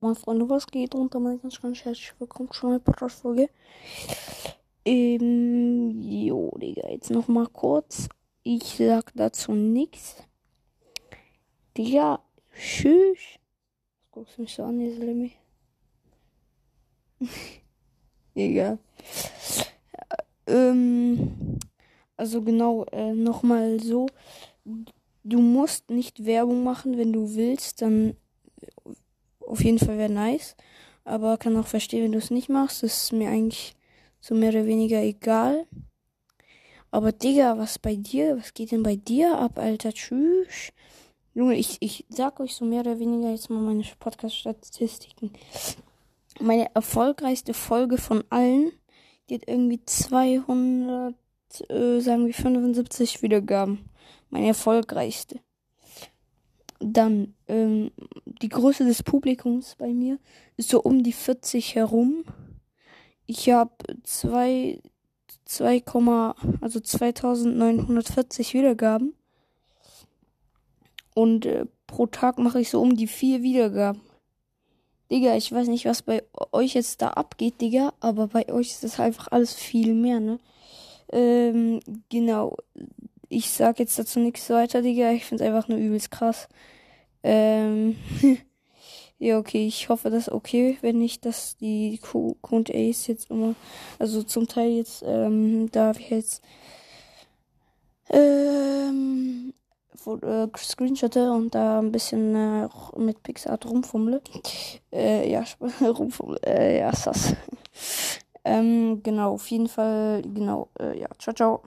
moin Freunde, was geht? Und damit ganz, ganz herzlich willkommen zu meiner Podcast-Folge. Ähm, jo, Digga, jetzt noch mal kurz. Ich sag dazu nichts. Digga, tschüss. Guckst mich so an, ihr mich. Egal. Ähm, also genau, äh, nochmal so. Du musst nicht Werbung machen, wenn du willst, dann auf jeden Fall wäre nice. Aber kann auch verstehen, wenn du es nicht machst. Das ist mir eigentlich so mehr oder weniger egal. Aber Digga, was bei dir? Was geht denn bei dir ab, Alter? Tschüss. Junge, ich, ich sag euch so mehr oder weniger jetzt mal meine Podcast-Statistiken. Meine erfolgreichste Folge von allen, die hat irgendwie 200, äh, sagen wir 75 Wiedergaben. Meine erfolgreichste. Dann, ähm, die Größe des Publikums bei mir ist so um die 40 herum. Ich habe 2, 2, also 2940 Wiedergaben. Und äh, pro Tag mache ich so um die 4 Wiedergaben. Digga, ich weiß nicht, was bei euch jetzt da abgeht, Digga, aber bei euch ist das einfach alles viel mehr, ne? Ähm, genau ich sag jetzt dazu nichts weiter, Digga. Ich find's einfach nur übelst krass. Ähm. ja, okay. Ich hoffe, das ist okay, wenn nicht, dass die Q&As jetzt immer, also zum Teil jetzt, ähm, da wir jetzt, ähm, äh, Screenshotte und da ein bisschen äh, mit Pixart rumfummle. Äh, ja, rumfummle, äh, ja, sass. ähm, genau, auf jeden Fall, genau, äh, ja, ciao, ciao.